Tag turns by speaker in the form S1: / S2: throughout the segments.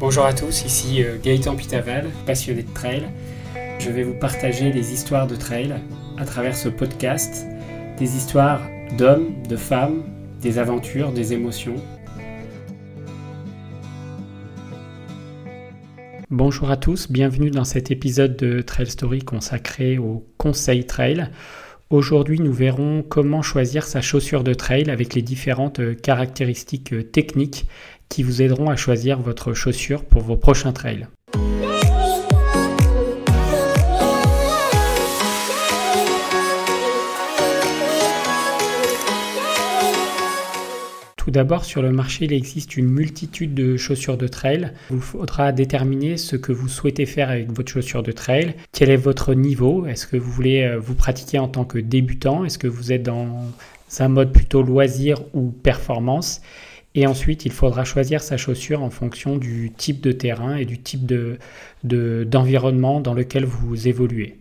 S1: Bonjour à tous, ici euh, Gaëtan Pitaval, passionné de trail. Je vais vous partager des histoires de trail à travers ce podcast, des histoires d'hommes, de femmes, des aventures, des émotions. Bonjour à tous, bienvenue dans cet épisode de Trail Story consacré au conseil trail. Aujourd'hui, nous verrons comment choisir sa chaussure de trail avec les différentes caractéristiques techniques qui vous aideront à choisir votre chaussure pour vos prochains trails. Tout d'abord, sur le marché, il existe une multitude de chaussures de trail. Il vous faudra déterminer ce que vous souhaitez faire avec votre chaussure de trail. Quel est votre niveau? Est-ce que vous voulez euh, vous pratiquer en tant que débutant? Est-ce que vous êtes dans un mode plutôt loisir ou performance? Et ensuite, il faudra choisir sa chaussure en fonction du type de terrain et du type d'environnement de, dans lequel vous évoluez.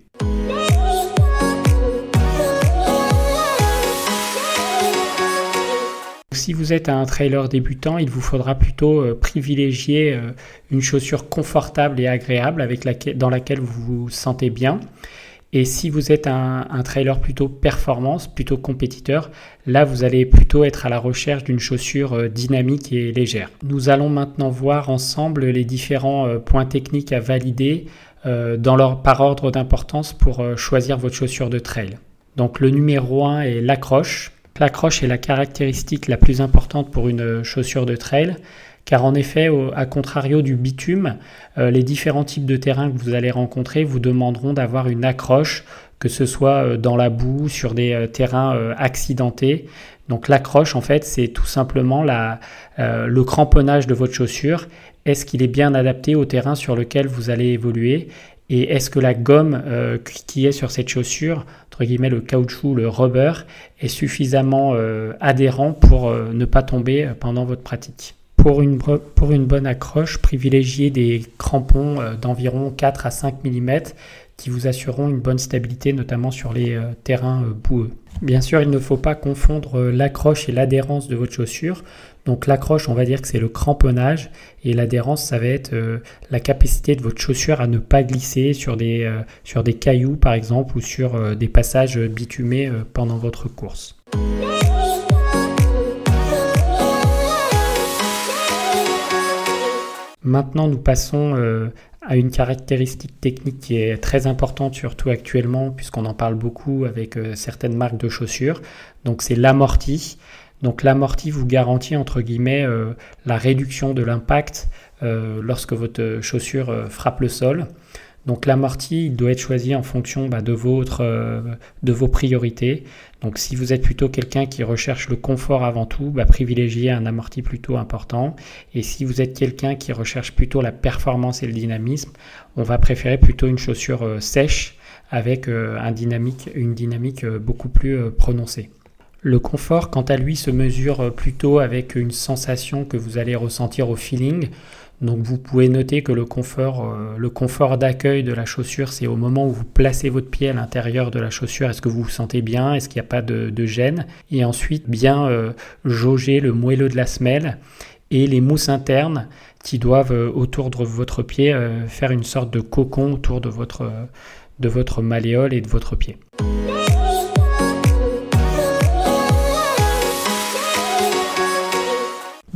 S1: Si vous êtes un trailer débutant, il vous faudra plutôt euh, privilégier euh, une chaussure confortable et agréable avec dans laquelle vous vous sentez bien. Et si vous êtes un, trailer plutôt performance, plutôt compétiteur, là vous allez plutôt être à la recherche d'une chaussure euh, dynamique et légère. Nous allons maintenant voir ensemble les différents euh, points techniques à valider euh, dans leur, par ordre d'importance pour choisir votre chaussure de trail. Donc le numéro 1 est l'accroche. L'accroche est la caractéristique la plus importante pour une chaussure de trail car en effet, à contrario du bitume, euh, les différents types de terrains que vous allez rencontrer vous demanderont d'avoir une accroche, que ce soit euh, dans la boue, sur des euh, terrains accidentés. Donc l'accroche, en fait, c'est tout simplement le cramponnage de votre chaussure. Est-ce qu'il est bien adapté au terrain sur lequel vous allez évoluer? Et est-ce que la gomme qui est sur cette chaussure, entre guillemets le caoutchouc, le rubber, est suffisamment adhérent pour ne pas tomber pendant votre pratique? Pour une, pour une bonne accroche, privilégiez des crampons euh, d'environ 4 à 5 mm qui vous assureront une bonne stabilité, notamment sur les euh, terrains euh, boueux. Bien sûr, il ne faut pas confondre l'accroche et l'adhérence de votre chaussure. Donc l'accroche, on va dire que c'est le cramponnage et l'adhérence, ça va être la capacité de votre chaussure à ne pas glisser sur des, sur des cailloux par exemple ou sur des passages bitumés pendant votre course. Maintenant, nous passons euh, à une caractéristique technique qui est très importante, surtout actuellement, puisqu'on en parle beaucoup avec euh, certaines marques de chaussures. Donc, c'est l'amorti. Donc, l'amorti vous garantit, entre guillemets, euh, la réduction de l'impact lorsque votre chaussure frappe le sol. Donc l'amorti, doit être choisi en fonction bah, euh, de vos priorités. Donc si vous êtes plutôt quelqu'un qui recherche le confort avant tout, bah, privilégiez un amorti plutôt important. Et si vous êtes quelqu'un qui recherche plutôt la performance et le dynamisme, on va préférer plutôt une chaussure euh, sèche avec euh, une dynamique beaucoup plus prononcée. Le confort, quant à lui, se mesure plutôt avec une sensation que vous allez ressentir au feeling. Donc vous pouvez noter que le confort, euh, le confort d'accueil de la chaussure, c'est au moment où vous placez votre pied à l'intérieur de la chaussure, est-ce que vous vous sentez bien, est-ce qu'il n'y a pas de, gêne, et ensuite bien euh, jauger le moelleux de la semelle et les mousses internes qui doivent euh, autour de votre pied faire une sorte de cocon autour de votre malléole et de votre pied.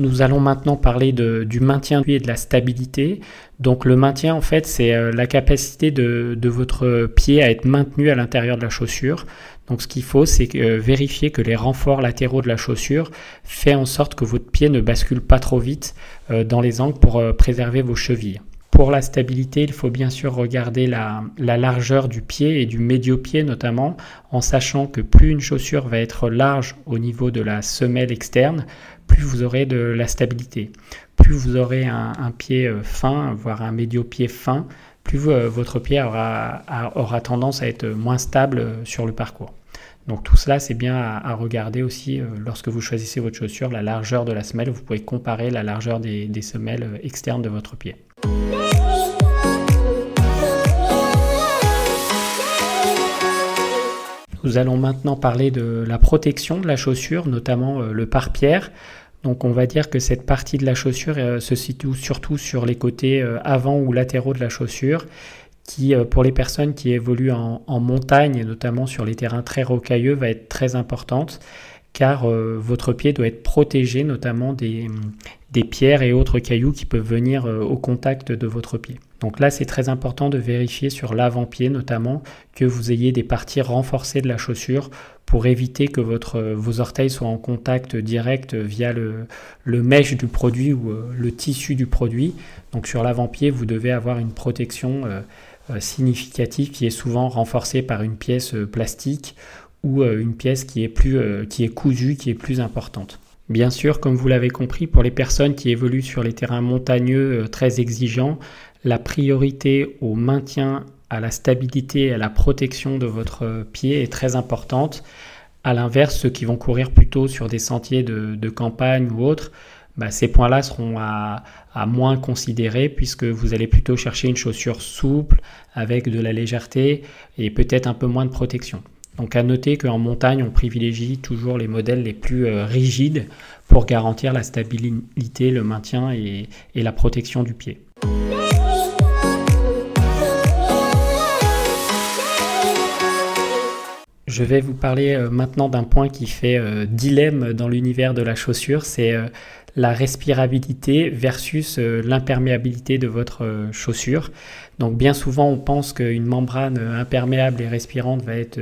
S1: Nous allons maintenant parler du maintien et de la stabilité. Donc le maintien, en fait, c'est euh, la capacité de, votre pied à être maintenu à l'intérieur de la chaussure. Donc ce qu'il faut, c'est euh, vérifier que les renforts latéraux de la chaussure font en sorte que votre pied ne bascule pas trop vite euh, dans les angles pour préserver vos chevilles. Pour la stabilité, il faut bien sûr regarder la, largeur du pied et du médio-pied notamment, en sachant que plus une chaussure va être large au niveau de la semelle externe, plus vous aurez de la stabilité. Plus vous aurez un, pied euh, fin, voire un médio-pied fin, plus euh, votre pied aura, aura, tendance à être moins stable euh, sur le parcours. Donc tout cela, c'est bien à, regarder aussi lorsque vous choisissez votre chaussure, la largeur de la semelle. Vous pouvez comparer la largeur des, semelles externes de votre pied. Nous allons maintenant parler de la protection de la chaussure, notamment le pare-pierre. Donc on va dire que cette partie de la chaussure euh, se situe surtout sur les côtés euh, avant ou latéraux de la chaussure, qui euh, pour les personnes qui évoluent en, montagne, et notamment sur les terrains très rocailleux, va être très importante, car votre pied doit être protégé notamment des, des, pierres et autres cailloux qui peuvent venir au contact de votre pied. Donc là, c'est très important de vérifier sur l'avant-pied notamment que vous ayez des parties renforcées de la chaussure pour éviter que votre, vos orteils soient en contact direct via le, le mèche du produit ou euh, le tissu du produit. Donc sur l'avant-pied, vous devez avoir une protection euh, euh, significative qui est souvent renforcée par une pièce plastique ou une pièce qui est, plus, qui est cousue, qui est plus importante. Bien sûr, comme vous l'avez compris, pour les personnes qui évoluent sur les terrains montagneux très exigeants, la priorité au maintien à la stabilité et à la protection de votre pied est très importante. À l'inverse, ceux qui vont courir plutôt sur des sentiers de, campagne ou autres, bah, ces points-là seront à, moins considérer puisque vous allez plutôt chercher une chaussure souple avec de la légèreté et peut-être un peu moins de protection. Donc à noter qu'en montagne, on privilégie toujours les modèles les plus euh, rigides pour garantir la stabilité, le maintien et la protection du pied. Je vais vous parler euh, maintenant d'un point qui fait euh, dilemme dans l'univers de la chaussure, c'est euh, la respirabilité versus l'imperméabilité de votre chaussure. Donc bien souvent on pense qu'une membrane imperméable et respirante va être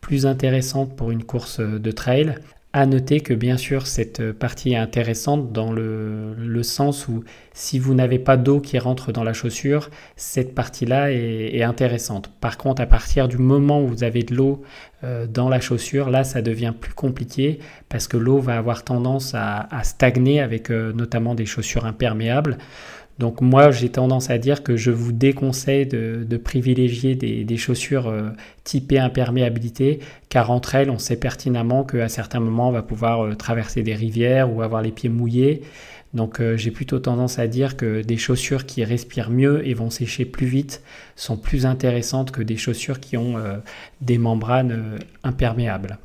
S1: plus intéressante pour une course de trail, à noter que bien sûr cette partie est intéressante dans le, sens où si vous n'avez pas d'eau qui rentre dans la chaussure, cette partie-là est, intéressante. Par contre, à partir du moment où vous avez de l'eau euh, dans la chaussure, là ça devient plus compliqué parce que l'eau va avoir tendance à, stagner avec euh, notamment des chaussures imperméables. Donc moi, j'ai tendance à dire que je vous déconseille de, privilégier des, chaussures euh, typées imperméabilité, car entre elles, on sait pertinemment qu'à certains moments, on va pouvoir euh, traverser des rivières ou avoir les pieds mouillés. Donc euh, j'ai plutôt tendance à dire que des chaussures qui respirent mieux et vont sécher plus vite sont plus intéressantes que des chaussures qui ont des membranes imperméables.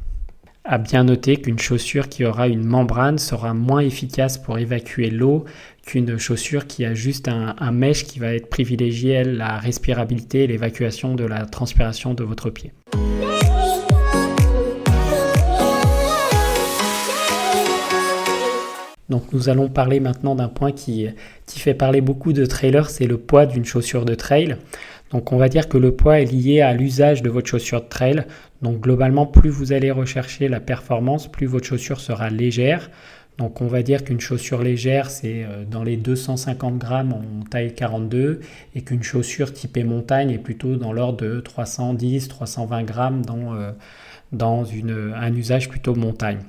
S1: À bien noter qu'une chaussure qui aura une membrane sera moins efficace pour évacuer l'eau qu'une chaussure qui a juste un, mèche qui va être privilégié, elle, la respirabilité et l'évacuation de la transpiration de votre pied. Donc nous allons parler maintenant d'un point qui, qui fait parler beaucoup de trailers, c'est le poids d'une chaussure de trail. Donc on va dire que le poids est lié à l'usage de votre chaussure de trail. Donc globalement, plus vous allez rechercher la performance, plus votre chaussure sera légère. Donc on va dire qu'une chaussure légère, c'est euh, dans les 250 grammes en taille 42 et qu'une chaussure typée montagne est plutôt dans l'ordre de 310-320 grammes dans, euh, un usage plutôt montagne.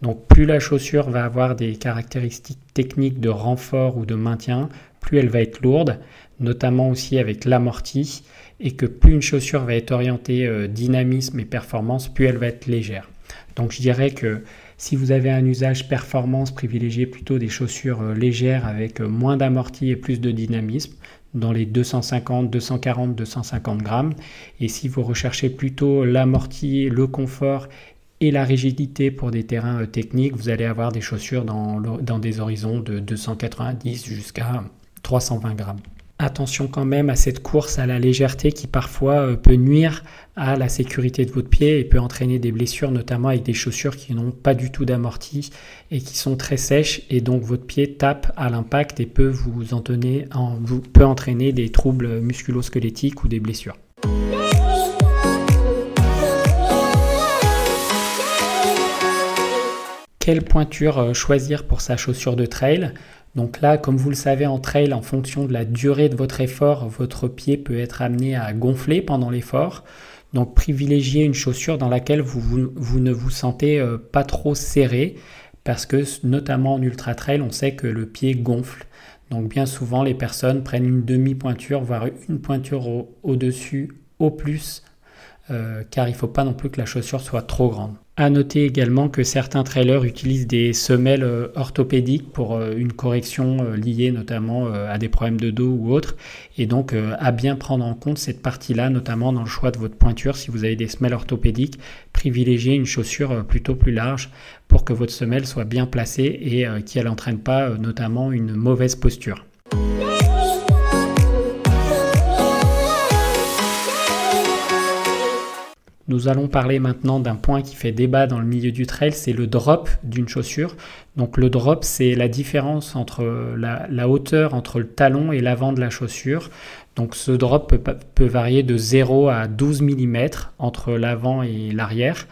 S1: Donc plus la chaussure va avoir des caractéristiques techniques de renfort ou de maintien, plus elle va être lourde, notamment aussi avec l'amorti, et que plus une chaussure va être orientée euh, dynamisme et performance, plus elle va être légère. Donc je dirais que si vous avez un usage performance, privilégiez plutôt des chaussures euh, légères avec euh, moins d'amorti et plus de dynamisme dans les 250, 240, 250 grammes. Et si vous recherchez plutôt l'amorti, le confort et la rigidité pour des terrains techniques, vous allez avoir des chaussures dans, dans des horizons de 290 jusqu'à 320 grammes. Attention quand même à cette course à la légèreté qui parfois euh, peut nuire à la sécurité de votre pied et peut entraîner des blessures, notamment avec des chaussures qui n'ont pas du tout d'amorti et qui sont très sèches et donc votre pied tape à l'impact et peut vous, entraîner, peut entraîner des troubles musculo-squelettiques ou des blessures. Quelle pointure euh, choisir pour sa chaussure de trail? Donc là, comme vous le savez en trail, en fonction de la durée de votre effort, votre pied peut être amené à gonfler pendant l'effort. Donc privilégiez une chaussure dans laquelle vous, ne vous sentez euh, pas trop serré parce que notamment en ultra trail, on sait que le pied gonfle. Donc bien souvent, les personnes prennent une demi-pointure, voire une pointure au-dessus, au, plus, car il ne faut pas non plus que la chaussure soit trop grande. À noter également que certains trailers utilisent des semelles euh, orthopédiques pour euh, une correction euh, liée notamment à des problèmes de dos ou autres. Et donc à bien prendre en compte cette partie-là, notamment dans le choix de votre pointure. Si vous avez des semelles orthopédiques, privilégiez une chaussure plutôt plus large pour que votre semelle soit bien placée et qu'elle n'entraîne pas notamment une mauvaise posture. Nous allons parler maintenant d'un point qui fait débat dans le milieu du trail, c'est le drop d'une chaussure. Donc le drop, c'est la différence entre la, hauteur entre le talon et l'avant de la chaussure. Donc ce drop peut, varier de 0 à 12 mm entre l'avant et l'arrière.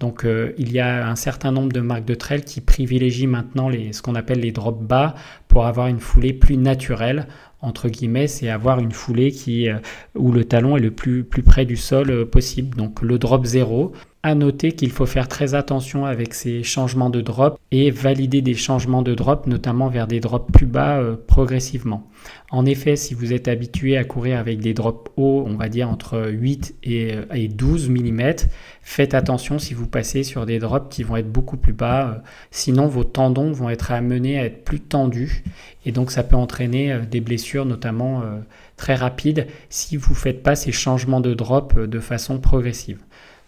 S1: Donc euh, il y a un certain nombre de marques de trail qui privilégient maintenant ce qu'on appelle les drops bas pour avoir une foulée plus naturelle entre guillemets, c'est avoir une foulée qui, euh, où le talon est le plus, plus près du sol euh, possible. Donc le drop 0, à noter qu'il faut faire très attention avec ces changements de drop et valider des changements de drop, notamment vers des drops plus bas euh, progressivement. En effet, si vous êtes habitué à courir avec des drops hauts, on va dire entre 8 et, 12 euh, mm, faites attention si vous passez sur des drops qui vont être beaucoup plus bas. Euh, sinon, vos tendons vont être amenés à être plus tendus et donc ça peut entraîner des blessures, notamment très rapides, si vous ne faites pas ces changements de drop de façon progressive.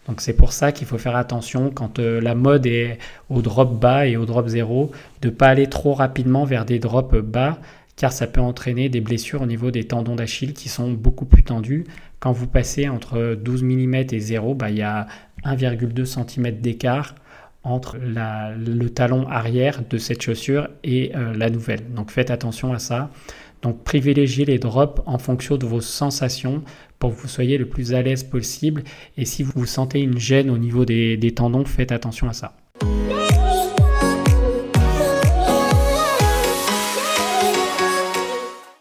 S1: Donc c'est pour ça qu'il faut faire attention quand euh, la mode est au drop bas et au drop zéro, de ne pas aller trop rapidement vers des drops bas, car ça peut entraîner des blessures au niveau des tendons d'Achille qui sont beaucoup plus tendus. Quand vous passez entre 12 mm et 0, bah, il y a 1,2 cm d'écart entre le talon arrière de cette chaussure et euh, la nouvelle. Donc faites attention à ça. Donc privilégiez les drops en fonction de vos sensations pour que vous soyez le plus à l'aise possible. Et si vous sentez une gêne au niveau des, des tendons, faites attention à ça.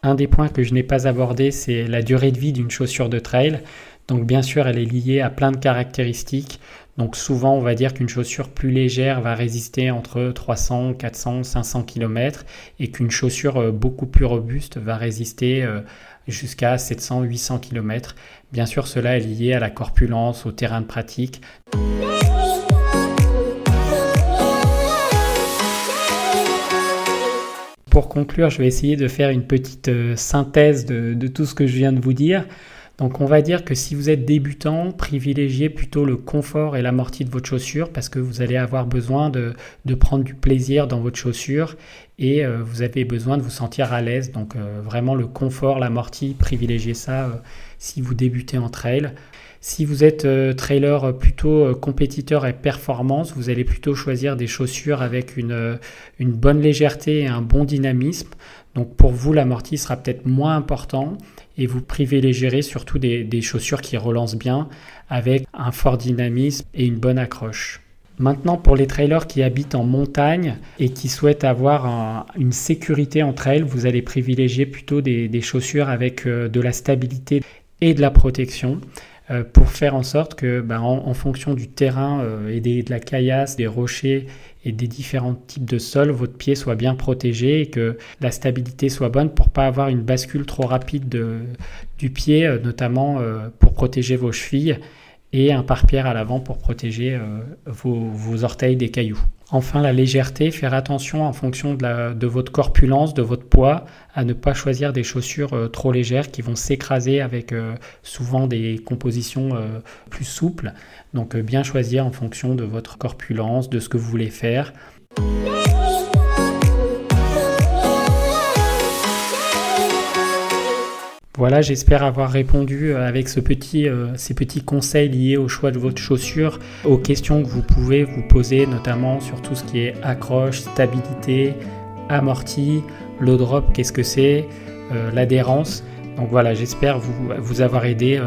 S1: Un des points que je n'ai pas abordé, c'est la durée de vie d'une chaussure de trail. Donc bien sûr, elle est liée à plein de caractéristiques. Donc souvent, on va dire qu'une chaussure plus légère va résister entre 300, 400, 500 km et qu'une chaussure euh, beaucoup plus robuste va résister euh, jusqu'à 700, 800 km. Bien sûr, cela est lié à la corpulence, au terrain de pratique. Pour conclure, je vais essayer de faire une petite euh, synthèse de, de tout ce que je viens de vous dire. Donc on va dire que si vous êtes débutant, privilégiez plutôt le confort et l'amorti de votre chaussure parce que vous allez avoir besoin de, prendre du plaisir dans votre chaussure et euh, vous avez besoin de vous sentir à l'aise. Donc euh, vraiment le confort, l'amorti, privilégiez ça euh, si vous débutez en trail. Si vous êtes trailer plutôt compétiteur et performance, vous allez plutôt choisir des chaussures avec une, une bonne légèreté et un bon dynamisme. Donc pour vous, l'amorti sera peut-être moins important et vous privilégierez surtout des, chaussures qui relancent bien avec un fort dynamisme et une bonne accroche. Maintenant, pour les trailers qui habitent en montagne et qui souhaitent avoir une sécurité en trail, vous allez privilégier plutôt des, chaussures avec euh, de la stabilité et de la protection. Euh, pour faire en sorte que, ben, en, fonction du terrain euh, et de la caillasse, des rochers et des différents types de sols, votre pied soit bien protégé et que la stabilité soit bonne pour pas avoir une bascule trop rapide du pied, euh, notamment pour protéger vos chevilles et un pare-pierre à l'avant pour protéger vos orteils des cailloux. Enfin, la légèreté, faire attention en fonction de, votre corpulence, de votre poids, à ne pas choisir des chaussures euh, trop légères qui vont s'écraser avec euh, souvent des compositions euh, plus souples. Donc bien choisir en fonction de votre corpulence, de ce que vous voulez faire. Voilà, j'espère avoir répondu euh, avec euh, ces petits conseils liés au choix de votre chaussure, aux questions que vous pouvez vous poser, notamment sur tout ce qui est accroche, stabilité, amorti, low drop, qu'est-ce que c'est, euh, l'adhérence. Donc voilà, j'espère vous, vous avoir aidé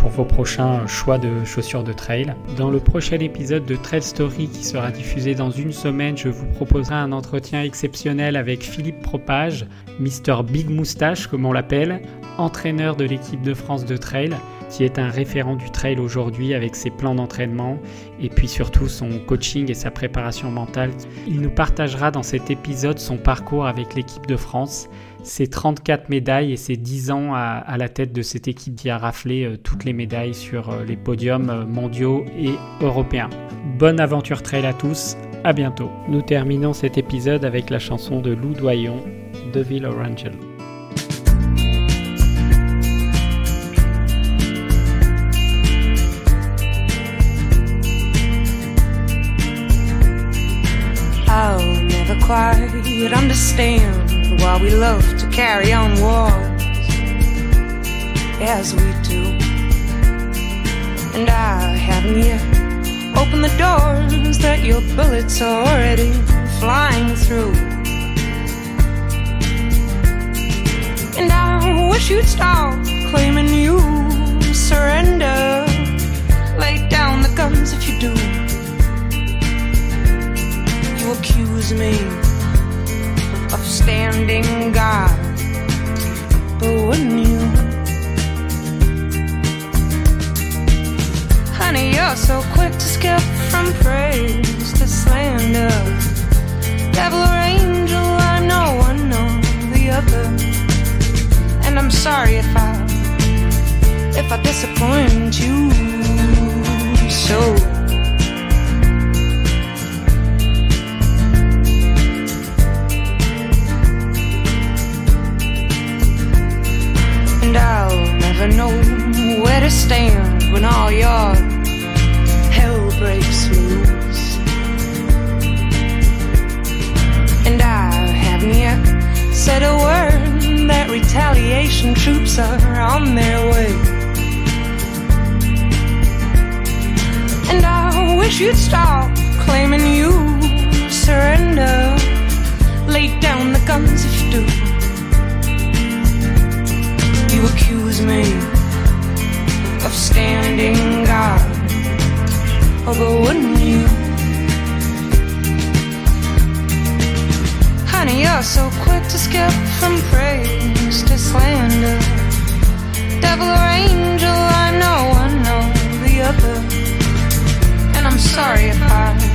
S1: pour vos prochains choix de chaussures de trail. Dans le prochain épisode de Trail Story qui sera diffusé dans une semaine, je vous proposerai un entretien exceptionnel avec Philippe Propage, Mr Big Moustache comme on l'appelle, entraîneur de l'équipe de France de trail.
S2: qui est un référent du trail aujourd'hui avec ses plans d'entraînement et puis surtout son coaching et sa préparation mentale. Il nous partagera dans cet épisode son parcours avec l'équipe de France, ses 34 médailles et ses 10 ans à, la tête de cette équipe qui a raflé toutes les médailles sur euh, les podiums euh, mondiaux et européens. Bonne aventure trail à tous, à bientôt. Nous terminons cet épisode avec la chanson de Lou Doyon, Deville Orangel. Quite understand why we love to carry on wars as we do. And I haven't yet opened the doors that your bullets are already flying through. And I wish you'd stop claiming accuse me of standing guard. But when you, honey, you're so quick to skip from praise to slander. Devil or angel, I know one or the other. And I'm sorry if I, if I disappoint you so. You'd stop claiming you surrender. Lay down the guns if you do you accuse me of standing guard. Oh, but wouldn't you? Honey, you're so quick to skip from praise to slander. Devil or angel, I know, I know the other sorry about